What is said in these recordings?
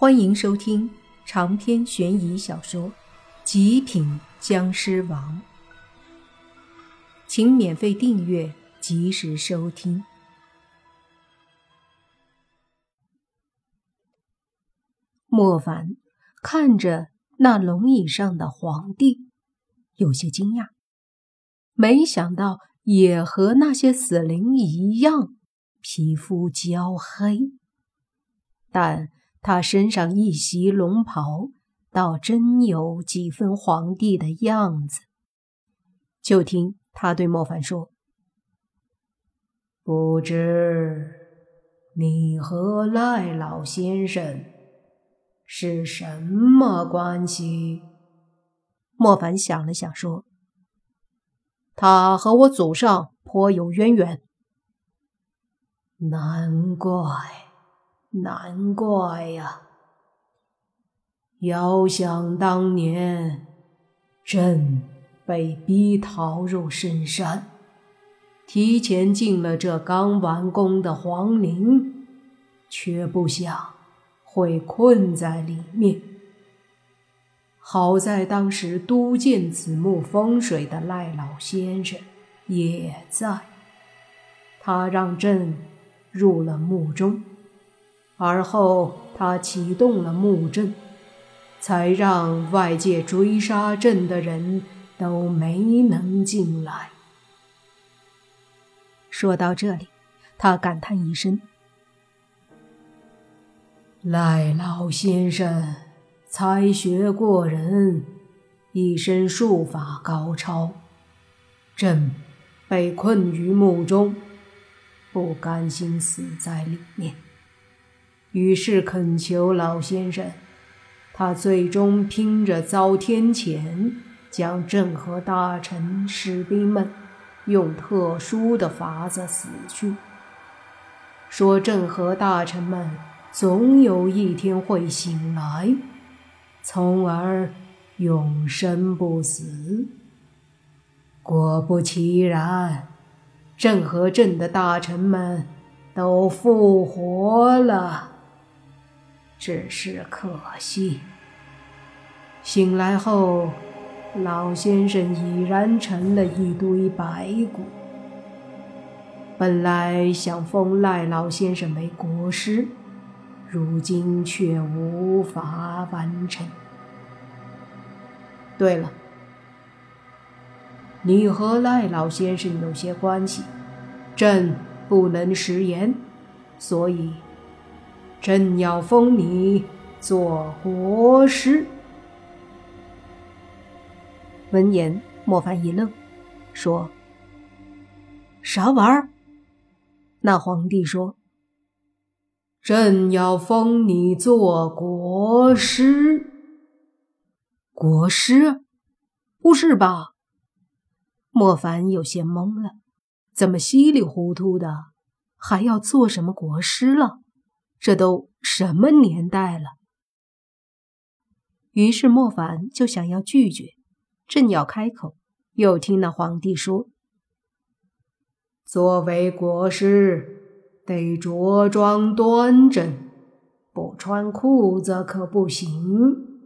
欢迎收听长篇悬疑小说《极品僵尸王》，请免费订阅，及时收听。莫凡看着那龙椅上的皇帝，有些惊讶，没想到也和那些死灵一样，皮肤焦黑，但。他身上一袭龙袍，倒真有几分皇帝的样子。就听他对莫凡说：“不知你和赖老先生是什么关系？”莫凡想了想说：“他和我祖上颇有渊源。”难怪。难怪呀！遥想当年，朕被逼逃入深山，提前进了这刚完工的皇陵，却不想会困在里面。好在当时督建此墓风水的赖老先生也在，他让朕入了墓中。而后，他启动了木阵，才让外界追杀朕的人都没能进来。说到这里，他感叹一声：“赖老先生才学过人，一身术法高超。朕被困于墓中，不甘心死在里面。”于是恳求老先生，他最终拼着遭天谴，将郑和大臣士兵们用特殊的法子死去。说郑和大臣们总有一天会醒来，从而永生不死。果不其然，郑和镇的大臣们都复活了。只是可惜，醒来后，老先生已然成了一堆白骨。本来想封赖老先生为国师，如今却无法完成。对了，你和赖老先生有些关系，朕不能食言，所以。朕要封你做国师。闻言，莫凡一愣，说：“啥玩意儿？”那皇帝说：“朕要封你做国师。”国师？不是吧？莫凡有些懵了，怎么稀里糊涂的还要做什么国师了？这都什么年代了？于是莫凡就想要拒绝，正要开口，又听那皇帝说：“作为国师，得着装端正，不穿裤子可不行。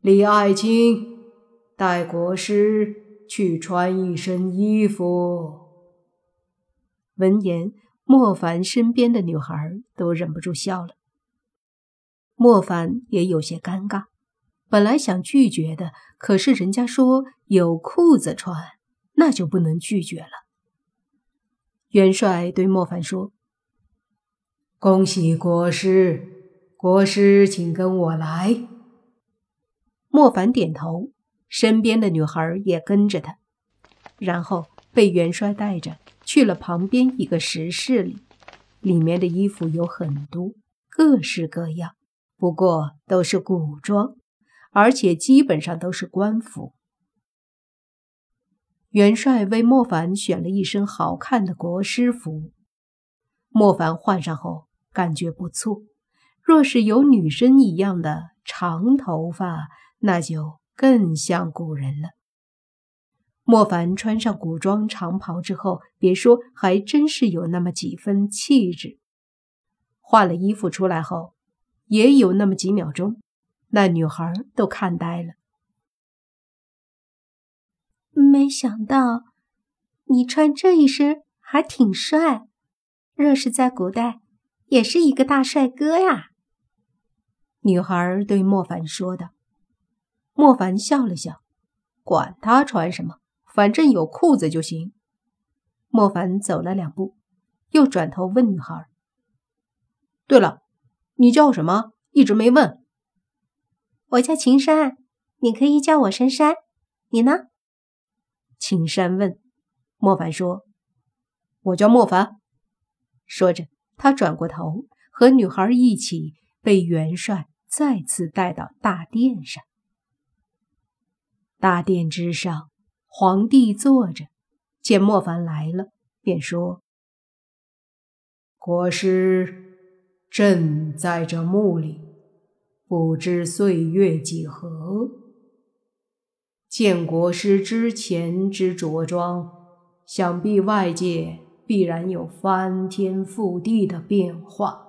李爱卿，带国师去穿一身衣服。”闻言。莫凡身边的女孩都忍不住笑了，莫凡也有些尴尬。本来想拒绝的，可是人家说有裤子穿，那就不能拒绝了。元帅对莫凡说：“恭喜国师，国师请跟我来。”莫凡点头，身边的女孩也跟着他，然后被元帅带着。去了旁边一个石室里，里面的衣服有很多，各式各样，不过都是古装，而且基本上都是官服。元帅为莫凡选了一身好看的国师服，莫凡换上后感觉不错，若是有女生一样的长头发，那就更像古人了。莫凡穿上古装长袍之后，别说，还真是有那么几分气质。换了衣服出来后，也有那么几秒钟，那女孩都看呆了。没想到你穿这一身还挺帅，若是在古代，也是一个大帅哥呀。女孩对莫凡说道。莫凡笑了笑，管他穿什么，反正有裤子就行。莫凡走了两步，又转头问女孩：“对了，你叫什么？一直没问。”“我叫秦山，你可以叫我珊珊。你呢？”秦山问。莫凡说：“我叫莫凡。”说着，他转过头，和女孩一起被元帅再次带到大殿上。大殿之上，皇帝坐着，见莫凡来了，便说：“国师，朕在这墓里，不知岁月几何。见国师之前之着装，想必外界必然有翻天覆地的变化，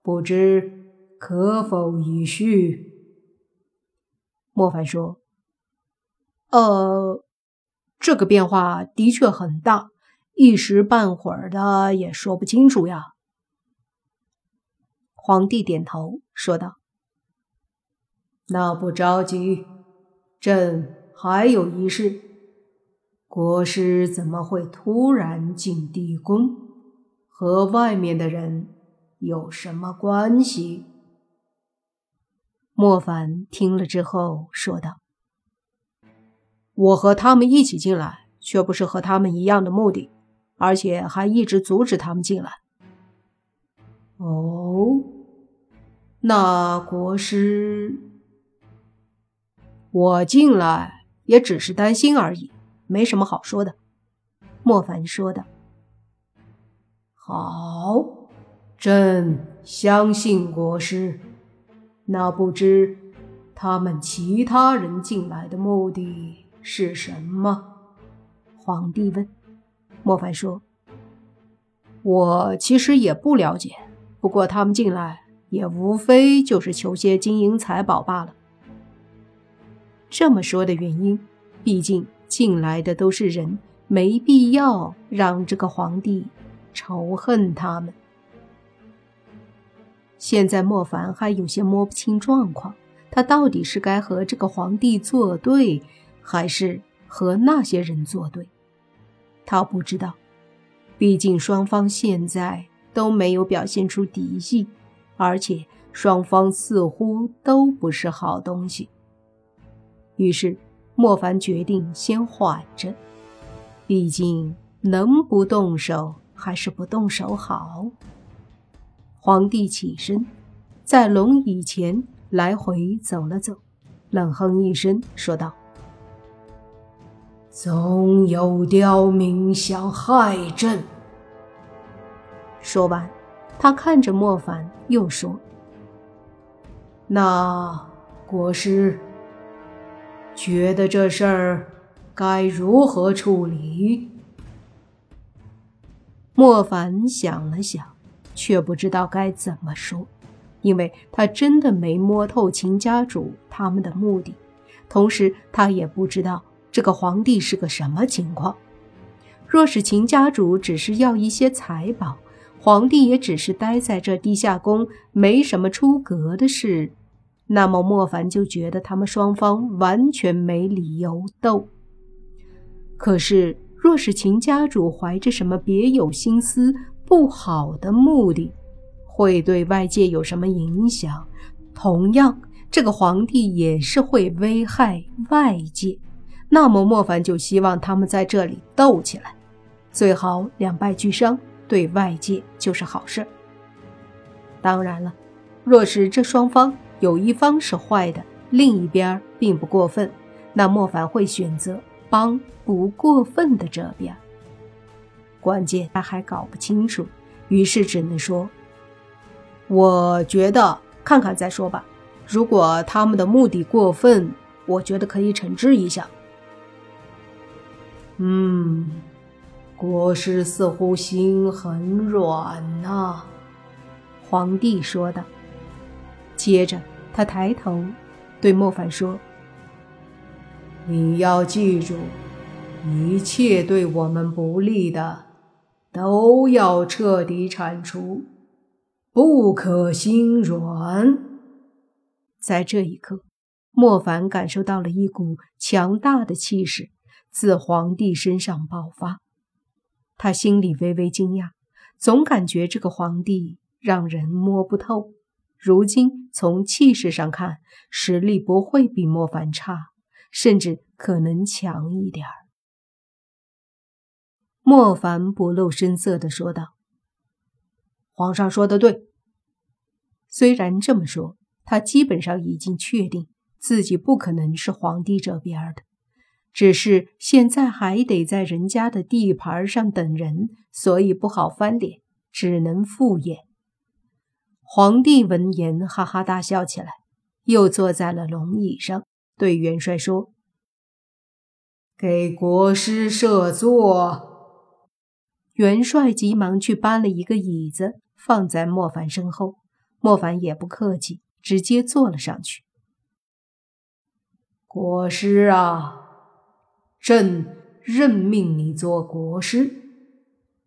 不知可否一叙？”莫凡说。呃，这个变化的确很大，一时半会儿的也说不清楚呀。皇帝点头说道：“那不着急，朕还有一事。国师怎么会突然进地宫？和外面的人有什么关系？”莫凡听了之后说道。我和他们一起进来，却不是和他们一样的目的，而且还一直阻止他们进来。哦，那国师，我进来也只是担心而已，没什么好说的。”莫凡说的。“好，朕相信国师。那不知他们其他人进来的目的？”是什么？皇帝问。莫凡说：“我其实也不了解，不过他们进来也无非就是求些金银财宝罢了。”这么说的原因，毕竟进来的都是人，没必要让这个皇帝仇恨他们。现在莫凡还有些摸不清状况，他到底是该和这个皇帝作对？还是和那些人作对，他不知道。毕竟双方现在都没有表现出敌意，而且双方似乎都不是好东西。于是莫凡决定先缓着，毕竟能不动手还是不动手好。皇帝起身，在龙椅前来回走了走，冷哼一声，说道。总有刁民想害朕。说完，他看着莫凡，又说：“那国师觉得这事儿该如何处理？”莫凡想了想，却不知道该怎么说，因为他真的没摸透秦家主他们的目的，同时他也不知道。这个皇帝是个什么情况？若是秦家主只是要一些财宝，皇帝也只是待在这地下宫，没什么出格的事，那么莫凡就觉得他们双方完全没理由斗。可是，若是秦家主怀着什么别有心思、不好的目的，会对外界有什么影响？同样，这个皇帝也是会危害外界。那么莫凡就希望他们在这里斗起来，最好两败俱伤，对外界就是好事。当然了，若是这双方有一方是坏的，另一边并不过分，那莫凡会选择帮不过分的这边。关键他还搞不清楚，于是只能说：“我觉得看看再说吧。如果他们的目的过分，我觉得可以惩治一下。”嗯，国师似乎心很软呐。”皇帝说道。接着，他抬头对莫凡说：“你要记住，一切对我们不利的，都要彻底铲除，不可心软。”在这一刻，莫凡感受到了一股强大的气势自皇帝身上爆发，他心里微微惊讶，总感觉这个皇帝让人摸不透。如今从气势上看，实力不会比莫凡差，甚至可能强一点儿。莫凡不露声色地说道：“皇上说的对。”虽然这么说，他基本上已经确定自己不可能是皇帝这边的，只是现在还得在人家的地盘上等人，所以不好翻脸，只能敷衍。皇帝闻言，哈哈大笑起来，又坐在了龙椅上，对元帅说：“给国师设座。”元帅急忙去搬了一个椅子，放在莫凡身后。莫凡也不客气，直接坐了上去。国师啊，朕任命你做国师，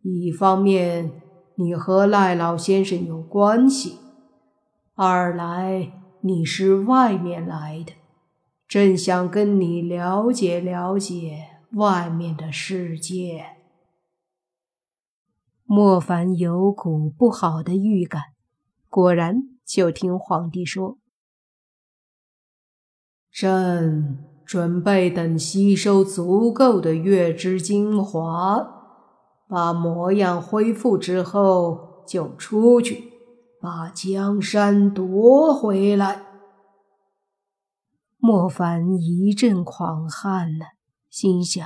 一方面。你和赖老先生有关系，二来你是外面来的，朕想跟你了解了解外面的世界。莫凡有股不好的预感，果然就听皇帝说：“朕准备等吸收足够的月之精华。”把模样恢复之后，就出去把江山夺回来。莫凡一阵狂汗呢，心想：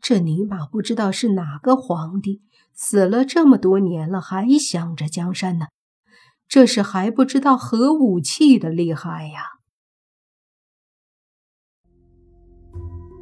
这尼玛不知道是哪个皇帝死了这么多年了，还想着江山呢？这是还不知道核武器的厉害呀！